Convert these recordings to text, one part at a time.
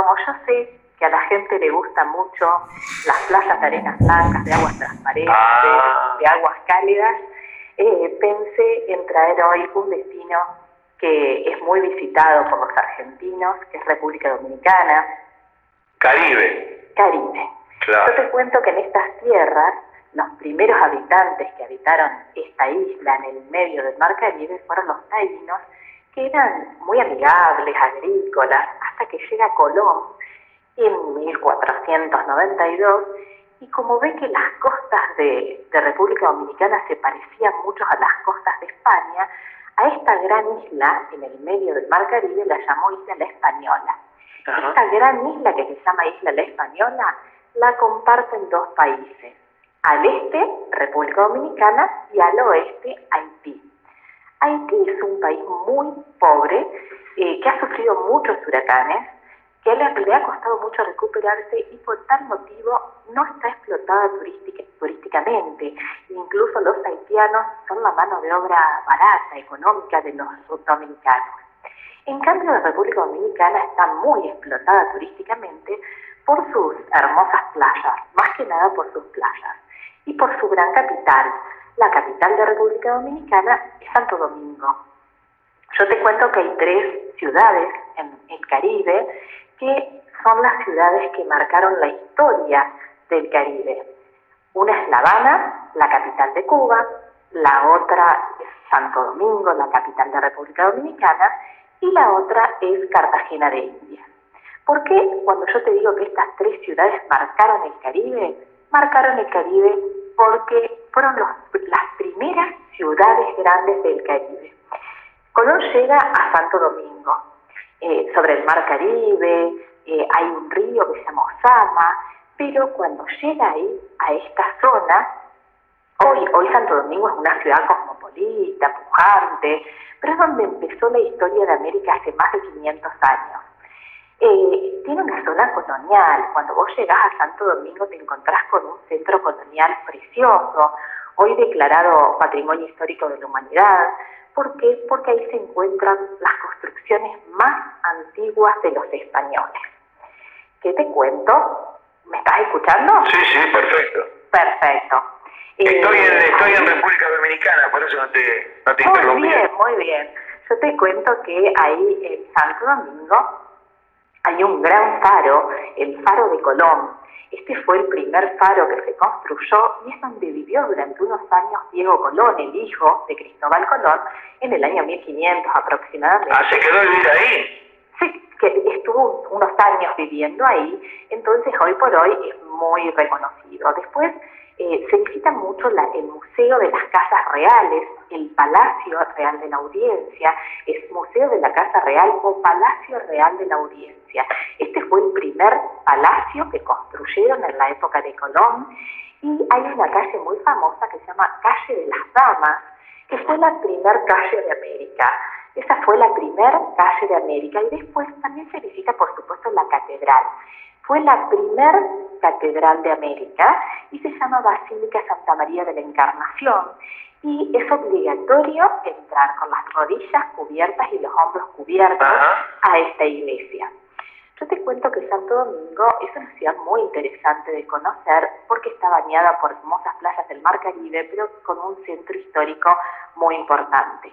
como yo sé que a la gente le gusta mucho las playas de arenas blancas, de aguas transparentes, Ah. de aguas cálidas, eh, pensé en traer hoy un destino que es muy visitado por los argentinos, que es República Dominicana, Caribe. Caribe. Yo Claro. te cuento que en estas tierras, los primeros habitantes que habitaron esta isla en el medio del mar Caribe fueron los taínos, que eran muy amigables, agrícolas, hasta que llega Colón en 1492 y como ve que las costas de, de República Dominicana se parecían mucho a las costas de España, a esta gran isla en el medio del mar Caribe la llamó Isla La Española. Esta gran isla que se llama Isla La Española la comparten dos países. Al este, República Dominicana, y al oeste, Haití. Haití es un país muy pobre, eh, que ha sufrido muchos huracanes, que le, le ha costado mucho recuperarse y por tal motivo no está explotada turística- turísticamente. Incluso los haitianos son la mano de obra barata, económica de los dominicanos. En cambio, la República Dominicana está muy explotada turísticamente por sus hermosas playas, más que nada por sus playas, y por su gran capital. La capital de República Dominicana es Santo Domingo. Yo te cuento que hay tres ciudades en el Caribe que son las ciudades que marcaron la historia del Caribe. Una es La Habana, la capital de Cuba, la otra es Santo Domingo, la capital de República Dominicana, y la otra es Cartagena de Indias. ¿Por qué cuando yo te digo que estas tres ciudades marcaron el Caribe? Marcaron el Caribe porque fueron los- las primeras ciudades grandes del Caribe. Colón llega a Santo Domingo, eh, sobre el mar Caribe, eh, hay un río que se llama Osama, pero cuando llega ahí, a esta zona, hoy, hoy Santo Domingo es una ciudad cosmopolita, pujante, pero es donde empezó la historia de América hace más de 500 años. Eh, tiene una zona colonial. Cuando vos llegás a Santo Domingo te encontrás con un centro colonial precioso, hoy declarado Patrimonio Histórico de la Humanidad. ¿Por qué? Porque ahí se encuentran las construcciones más antiguas de los españoles. ¿Qué te cuento? ¿Me estás escuchando? Sí, sí, perfecto. Perfecto. Estoy en, Eh, estoy en República Dominicana, por eso no te, no te muy interrumpí. bien, muy bien. Yo te cuento que ahí en Santo Domingo hay un gran faro, el faro de Colón. Este fue el primer faro que se construyó y es donde vivió durante unos años Diego Colón, el hijo de Cristóbal Colón, en el año 1500 aproximadamente. Ah, se quedó a vivir ahí. Sí, que estuvo unos años viviendo ahí, entonces hoy por hoy es muy reconocido. Después eh, se visita mucho el Museo de las Casas Reales, el Palacio Real de la Audiencia, es Museo de la Casa Real o Palacio Real de la Audiencia. Este fue el primer palacio que construyeron en la época de Colón y hay una calle muy famosa que se llama Calle de las Damas, que fue la primer calle de América. Esa fue la primer calle de América y después también se visita, por supuesto, la catedral. Fue la primer catedral de América y se llama Basílica Santa María de la Encarnación y es obligatorio entrar con las rodillas cubiertas y los hombros cubiertos a esta iglesia. Yo te cuento que Santo Domingo es una ciudad muy interesante de conocer porque está bañada por hermosas playas del Mar Caribe, pero con un centro histórico muy importante.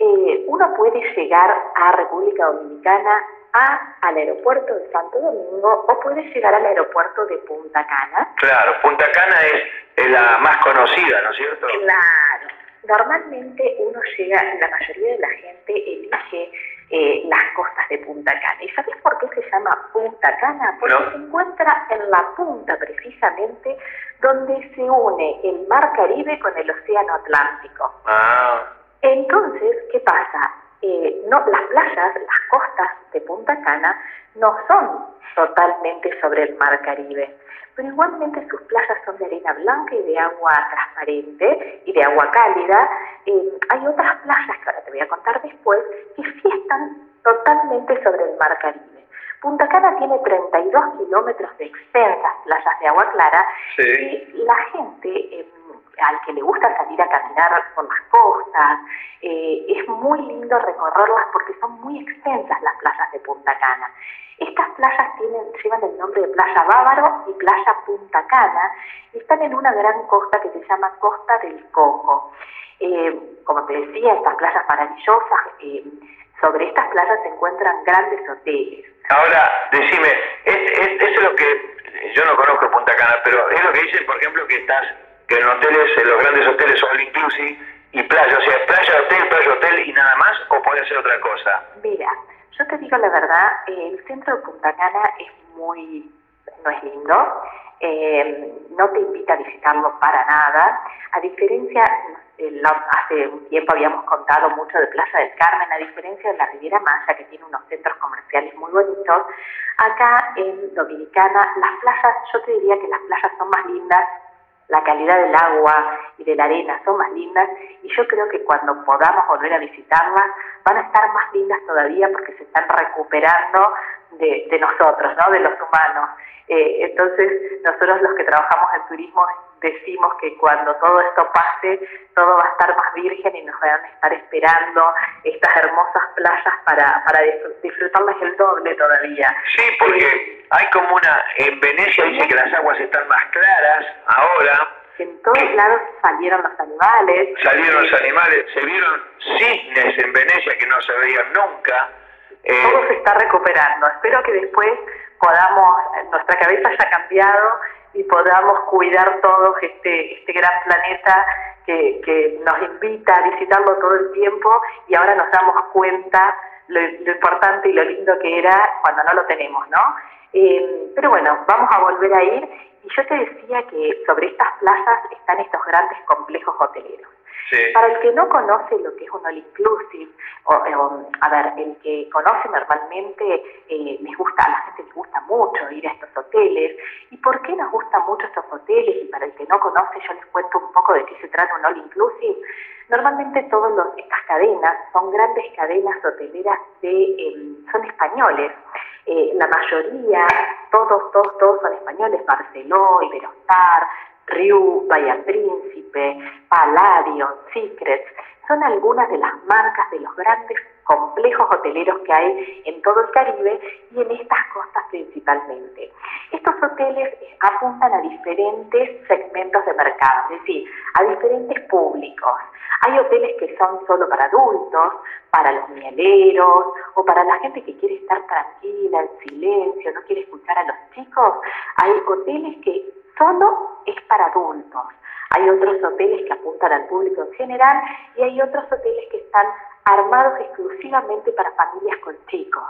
Eh, uno puede llegar a República Dominicana a, al aeropuerto de Santo Domingo o puede llegar al aeropuerto de Punta Cana. Claro, Punta Cana es, es la más conocida, ¿no es cierto? Claro. Normalmente uno llega, la mayoría de la gente elige eh, las costas de Punta Cana. ¿Y sabes por qué se llama Punta Cana? Porque No. se encuentra en la punta precisamente donde se une el mar Caribe con el océano Atlántico. Ah, Entonces, ¿qué pasa? Eh, no, las playas, las costas de Punta Cana no son totalmente sobre el mar Caribe, pero igualmente sus playas son de arena blanca y de agua transparente y de agua cálida. Eh, hay otras playas que ahora te voy a contar después que sí están totalmente sobre el mar Caribe. Punta Cana tiene 32 kilómetros de extensas playas de agua clara Sí. y la gente, eh, al que le gusta salir a caminar por las costas. Eh, es muy lindo recorrerlas porque son muy extensas las playas de Punta Cana. Estas playas tienen, llevan el nombre de Playa Bávaro y Playa Punta Cana y están en una gran costa que se llama Costa del Coco. Eh, como te decía, estas playas maravillosas, eh, sobre estas playas se encuentran grandes hoteles. Ahora, decime, es, es, lo que yo no conozco Punta Cana, pero es lo que dicen, por ejemplo, que estás, que en hoteles, en los grandes hoteles son inclusive y playa, o sea, playa, hotel, playa, hotel y nada más, o puede ser otra cosa. Mira, yo te digo la verdad, el centro de Punta Cana es muy, no es lindo, eh, no te invita a visitarlo para nada, a diferencia, hace un tiempo habíamos contado mucho de Plaza del Carmen, a diferencia de la Riviera Maya, que tiene unos centros comerciales muy bonitos, acá en Dominicana las playas, yo te diría que las playas son más lindas, la calidad del agua y de la arena son más lindas y yo creo que cuando podamos volver a visitarlas van a estar más lindas todavía porque se están recuperando de, de nosotros, ¿no? de los humanos. Eh, entonces, nosotros los que trabajamos en turismo decimos que cuando todo esto pase, todo va a estar más virgen y nos van a estar esperando estas hermosas playas para, para disfrutarlas el doble todavía. Sí, porque hay como una, en Venecia dice que las aguas están más claras ahora. En todos lados salieron los animales. Salieron los animales, se vieron cisnes en Venecia que no se veían nunca. Eh, todo se está recuperando. Espero que después podamos, nuestra cabeza haya cambiado y podamos cuidar todos este, este gran planeta que, que nos invita a visitarlo todo el tiempo y ahora nos damos cuenta lo, importante y lo lindo que era cuando no lo tenemos, ¿no? Eh, pero bueno, vamos a volver a ir y yo te decía que sobre estas plazas están estos grandes complejos hoteleros. Para el que no conoce lo que es un all inclusive, o, eh, a ver, el que conoce normalmente, eh, les gusta, a la gente les gusta mucho ir a estos hoteles. ¿Y por qué nos gustan mucho estos hoteles? Y para el que no conoce, yo les cuento un poco de qué se trata un all inclusive. Normalmente todas estas cadenas son grandes cadenas hoteleras de, em, son españoles. Eh, la mayoría, todos, todos, todos son españoles, Barceló, Iberostar, Riu, Bahía Príncipe, Palladio, Secrets, son algunas de las marcas de los grandes complejos hoteleros que hay en todo el Caribe y en estas costas principalmente. Estos hoteles apuntan a diferentes segmentos de mercado, es decir, a diferentes públicos. Hay hoteles que son solo para adultos, para los mieleros o para la gente que quiere estar tranquila, en silencio, no quiere escuchar a los chicos. Hay hoteles que solo es para adultos. Hay otros hoteles que apuntan al público en general y hay otros hoteles que están armados exclusivamente para familias con chicos.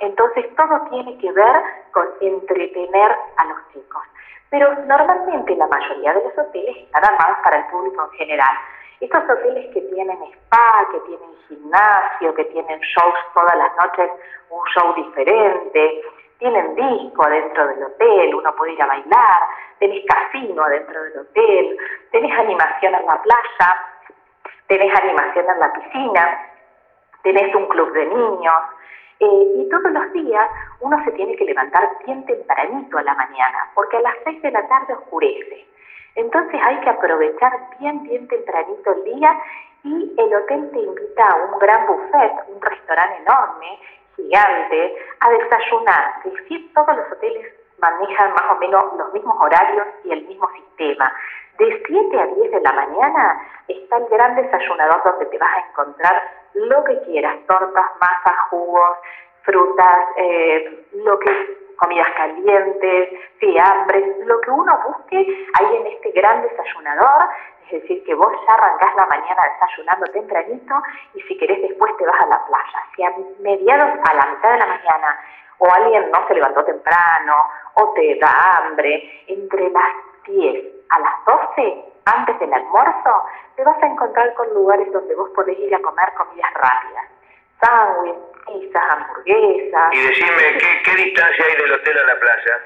Entonces todo tiene que ver con entretener a los chicos. Pero normalmente la mayoría de los hoteles están armados para el público en general. Estos hoteles que tienen spa, que tienen gimnasio, que tienen shows todas las noches, un show diferente, tienen disco adentro del hotel, uno puede ir a bailar, tenés casino adentro del hotel, tenés animación en la playa, tenés animación en la piscina, tenés un club de niños, eh, y todos los días uno se tiene que levantar bien tempranito a la mañana, porque a las seis de la tarde oscurece. Entonces hay que aprovechar bien, bien tempranito el día y el hotel te invita a un gran buffet, un restaurante enorme, gigante, a desayunar. Es decir, todos los hoteles manejan más o menos los mismos horarios y el mismo sistema. De 7 a 10 de la mañana está el gran desayunador donde te vas a encontrar lo que quieras, tortas, masas, jugos, frutas, eh, lo que comidas calientes, fiambres, lo que uno busque ahí en este gran desayunador, es decir, que vos ya arrancás la mañana desayunando tempranito y si querés después te vas a la playa. Si a mediados, a la mitad de la mañana, o alguien no se levantó temprano, o te da hambre, entre las 10 a las 12, antes del almuerzo, te vas a encontrar con lugares donde vos podés ir a comer comidas rápidas. Sándwich, pizzas, hamburguesas. Y decime, ¿qué, ¿qué distancia hay del hotel a la playa?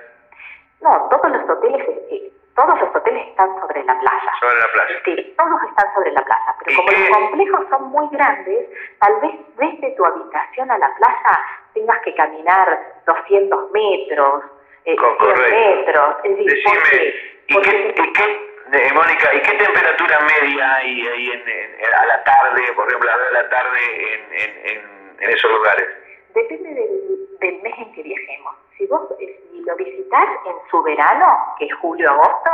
No, todos los hoteles eh, todos los hoteles están sobre la playa. Sobre la playa. Sí, todos están sobre la playa. Pero como los complejos son muy grandes, tal vez desde tu habitación a la playa tengas que caminar 200 metros, eh, 100 metros. Es decir, Decime, ¿y, qué, Eh, Mónica, ¿y qué temperatura media hay ahí en, a la tarde, por ejemplo, a la tarde en, en, esos lugares? Depende del, del, mes en que viajemos. Si vos eh, si lo visitas en su verano, que es julio-agosto,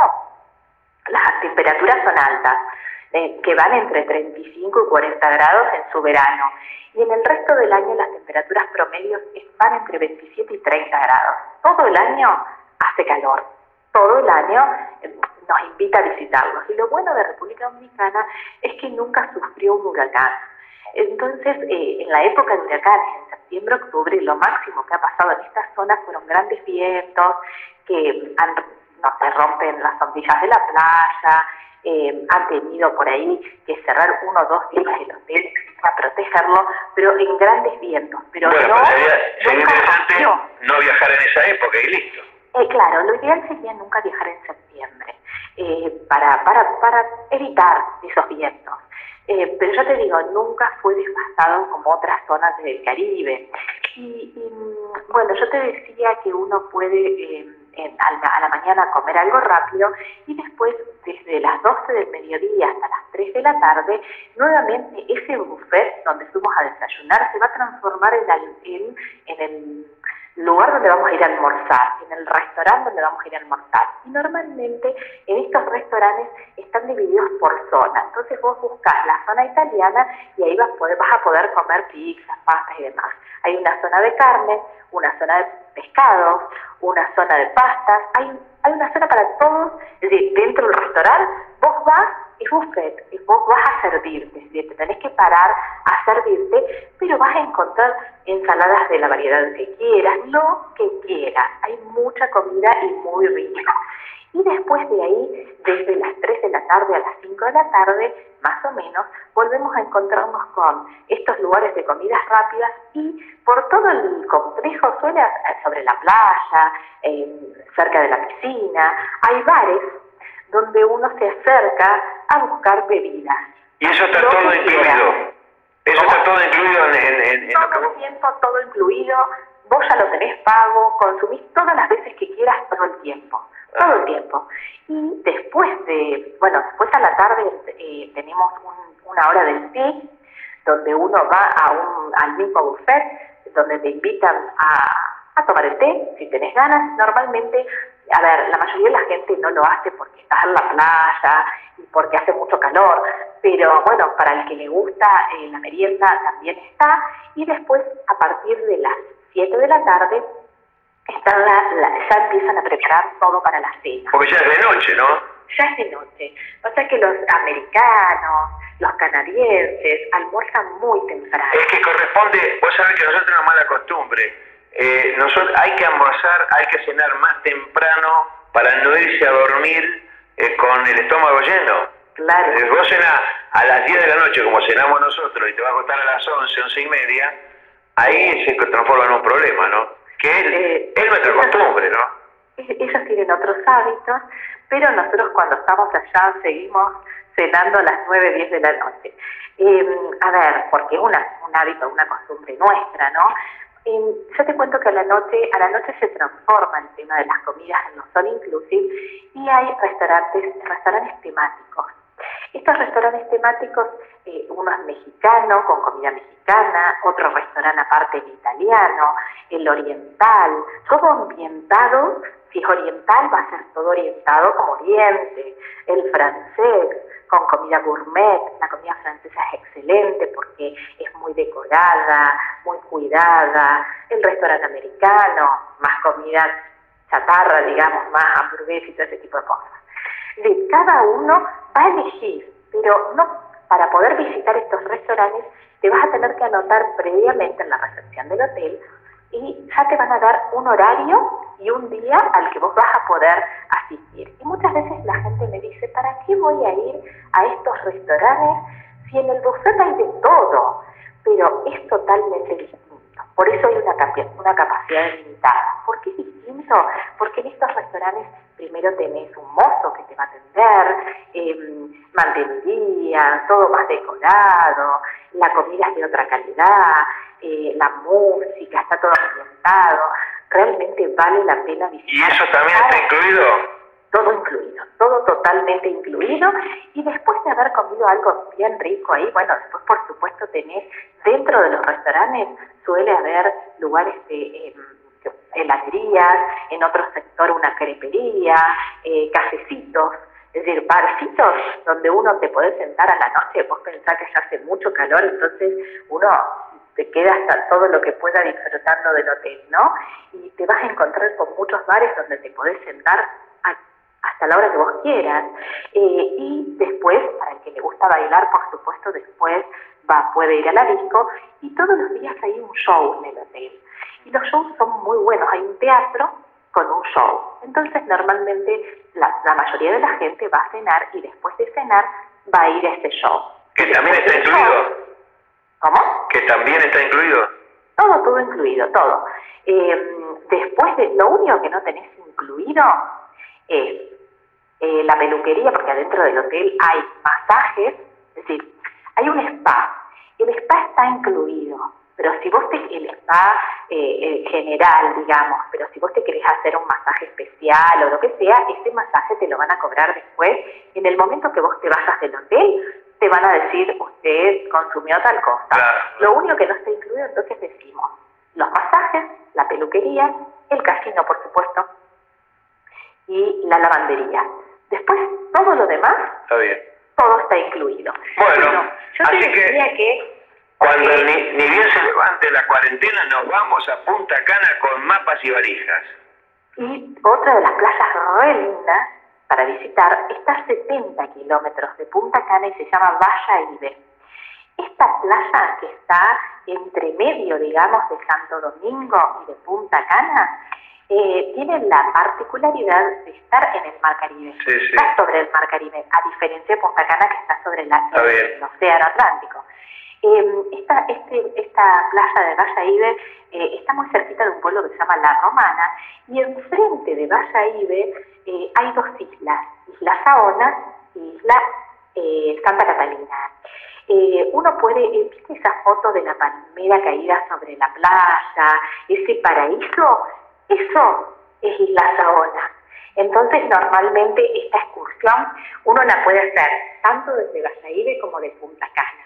las temperaturas son altas, eh, que van entre 35 y 40 grados en su verano. Y en el resto del año las temperaturas promedios van entre 27 y 30 grados. Todo el año hace calor. Todo el año eh, nos invita a visitarlos. Y lo bueno de República Dominicana es que nunca sufrió un huracán. Entonces, eh, en la época de huracanes, en septiembre, octubre, lo máximo que ha pasado en estas zonas fueron grandes vientos que han no se rompen las sombrillas de la playa, eh, han tenido por ahí que cerrar uno o dos días el hotel para protegerlo, pero en grandes vientos. Pero bueno, no, sería, sería interesante no viajar en esa época y listo. Eh, claro, lo ideal sería nunca viajar en septiembre eh, para, para, para evitar esos vientos. Eh, pero yo te digo, nunca fue devastado como otras zonas del Caribe. Y, bueno, yo te decía que uno puede eh, a, la, mañana comer algo rápido y después desde las 12 del mediodía hasta las 3 de la tarde, nuevamente ese buffet donde fuimos a desayunar se va a transformar en, en el lugar donde vamos a ir a almorzar, en el restaurante donde vamos a ir a almorzar. Y normalmente en estos restaurantes están divididos por zona. Entonces vos buscas la zona italiana y ahí vas poder, vas a poder comer pizzas, pastas y demás. Hay una zona de carne, una zona de pescados, una zona de pastas, hay, hay una zona para todos. Es decir, dentro del restaurante vos vas y buffet, y vos vas a servirte, es decir, te tenés que parar a servirte, pero vas a encontrar ensaladas de la variedad que quieras, lo que quieras. Hay mucha comida y muy rica. Y después de ahí, desde las 3 de la tarde a las 5 de la tarde, más o menos, volvemos a encontrarnos con estos lugares de comidas rápidas y por todo el complejo, suele sobre la playa, cerca de la piscina, hay bares donde uno se acerca a buscar bebidas. Y eso está todo incluido. Eso está todo incluido en, en, en todo el tiempo, todo incluido. Vos ya lo tenés pago, consumís todas las veces que quieras todo el tiempo. Todo el tiempo. Y después de, bueno, después a la tarde eh, tenemos una hora del té, donde uno va a un, al mismo buffet, donde te invitan a, tomar el té, si tenés ganas. Normalmente a ver, la mayoría de la gente no lo hace porque está en la playa y porque hace mucho calor, pero bueno, para el que le gusta eh, la merienda también está. Y después, a partir de las 7 de la tarde, están ya empiezan a preparar todo para la cena. Porque ya es de noche, ¿no? Ya es de noche. O sea que los americanos, los canadienses almuerzan muy temprano. Es que corresponde, vos sabés que nosotros tenemos mala costumbre eh, nosotros hay que almorzar, hay que cenar más temprano para no irse a dormir eh, con el estómago lleno. Claro. Eh, vos cenás a las 10 de la noche, como cenamos nosotros, y te va a acostar a las 11, 11 y media, ahí se transforma en un problema, ¿no? Que es, eh, es nuestra costumbre, ¿no? Ellos tienen otros hábitos, pero nosotros cuando estamos allá seguimos cenando a las 9, 10 de la noche. a ver, porque es una, un hábito, una costumbre nuestra, ¿no? yo te cuento que a la noche, a la noche se transforma el tema de las comidas en los all inclusive y hay restaurantes, restaurantes temáticos. Estos restaurantes temáticos, eh, uno es mexicano, con comida mexicana, otro restaurante aparte en italiano, el oriental, todo ambientado, si es oriental va a ser todo orientado como oriente, el francés, con comida gourmet. La comida francesa es excelente porque es muy decorada, muy cuidada. El restaurante americano, más comida chatarra, digamos, más hamburguesas y todo ese tipo de cosas. De cada uno va a elegir, pero no para poder visitar estos restaurantes te vas a tener que anotar previamente en la recepción del hotel y ya te van a dar un horario y un día al que vos vas a poder asistir. Y muchas veces la gente me dice, ¿para qué voy a ir a estos restaurantes si en el buffet hay de todo? Pero es totalmente distinto. Por eso hay una, una capacidad limitada. ¿Por qué es distinto? Porque en estos restaurantes primero tenés un mozo que te va a atender, eh, manteniría, todo más decorado, la comida es de otra calidad, eh, la música, está todo ambientado realmente vale la pena visitar. ¿Y eso también está incluido? todo incluido, todo totalmente incluido y después de haber comido algo bien rico ahí, bueno, después por supuesto tenés dentro de los restaurantes suele haber lugares de em, heladerías, en otro sector una crepería, eh, cafecitos, es decir, barcitos donde uno te puede sentar a la noche, vos pensás que ya hace mucho calor, entonces uno te queda hasta todo lo que pueda disfrutando del hotel, ¿no? Y te vas a encontrar con muchos bares donde te podés sentar hasta la hora que vos quieras. Eh, y después, para el que le gusta bailar, por supuesto, después va, puede ir a la disco y todos los días hay un show en el hotel. Y los shows son muy buenos, hay un teatro con un show. Entonces, normalmente la, la mayoría de la gente va a cenar y después de cenar va a ir a este show. Que también está incluido. ¿Cómo? Que también está incluido. Todo, todo incluido, todo. Eh, después de, lo único que no tenés incluido es eh, la peluquería, porque adentro del hotel hay masajes, es decir, hay un spa. El spa está incluido, pero si vos te, el spa eh, general, digamos, pero si vos te querés hacer un masaje especial o lo que sea, ese masaje te lo van a cobrar después. En el momento que vos te vayas del hotel, te van a decir, usted consumió tal cosa. Lo único que no está incluido, entonces decimos, los masajes, la peluquería, el casino, por supuesto, y la lavandería. Después, todo lo demás, está bien. Todo está incluido. Bueno, yo así que, que, cuando ni, ni, bien se levante la cuarentena, nos vamos a Punta Cana con mapas y varijas. Y otra de las playas re lindas para visitar está a 70 kilómetros de Punta Cana y se llama Valla Ibe. Esta playa que está entre medio, digamos, de Santo Domingo y de Punta Cana, eh, tiene la particularidad de estar en el Mar Caribe. Está sobre el Mar Caribe, a diferencia de Punta Cana que está sobre el Océano Atlántico. Em, esta, este, esta playa de Valla Ibe eh, está muy cerquita de un pueblo que se llama La Romana y enfrente de Valla Ibe eh, hay dos islas, Isla Saona y Isla eh, Santa Catalina. uno puede, ¿viste esa foto de la palmera caída sobre la playa, ese paraíso? Eso es Isla Saona. Entonces, normalmente esta excursión uno la puede hacer tanto desde Ibe como de Punta Cana.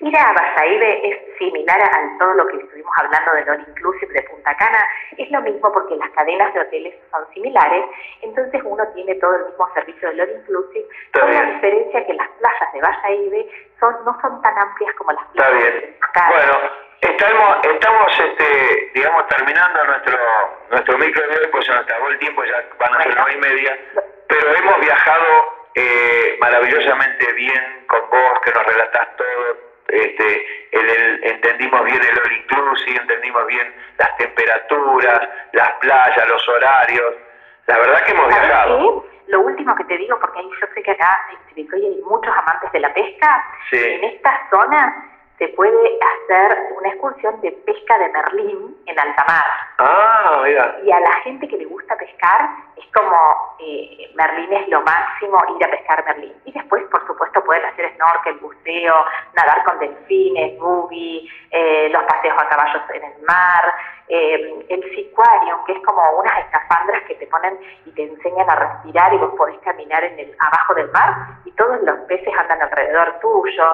Ir a Basaide es similar a, todo lo que estuvimos hablando del All Inclusive de Punta Cana. Es lo mismo porque las cadenas de hoteles son similares, entonces uno tiene todo el mismo servicio del All Inclusive, con la diferencia que las playas de Basaide son, no son tan amplias como las Punta Cana. Bueno, estamos, estamos este, digamos, terminando nuestro, nuestro micro de hoy, pues se nos acabó el tiempo, ya van a ser nueve y media, pero hemos viajado eh, maravillosamente bien con vos, que nos relatás todo este, el, entendimos bien el all inclusive, entendimos bien las temperaturas, las playas, los horarios. La verdad que hemos viajado. Lo último que te digo, porque yo sé que acá en Chivicoy hay muchos amantes de la pesca, en esta zona se puede hacer una excursión de pesca de merlín en alta mar. Ah, mira. Y a la gente que le gusta pescar, es como eh, merlín es lo máximo, ir a pescar merlín. Y después, por supuesto, pueden hacer snorkel, buceo, nadar con delfines, buggy, eh, los paseos a caballos en el mar, eh, el sicuarium, que es como unas escafandras que te ponen y te enseñan a respirar y vos podés caminar en el, abajo del mar y todos los peces andan alrededor tuyo.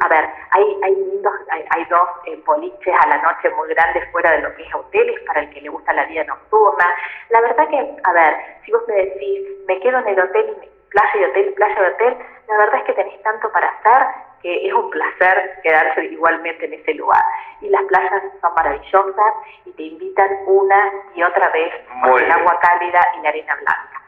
a ver, hay hay, lindos, hay, dos eh, boliches a la noche muy grandes fuera de lo que es hoteles para el que le gusta la vida nocturna. La verdad que, a ver, si vos me decís, me quedo en el hotel, playa y hotel, playa y hotel, la verdad es que tenés tanto para hacer que es un placer quedarse igualmente en ese lugar. Y las playas son maravillosas y te invitan una y otra vez con el agua cálida y la arena blanca.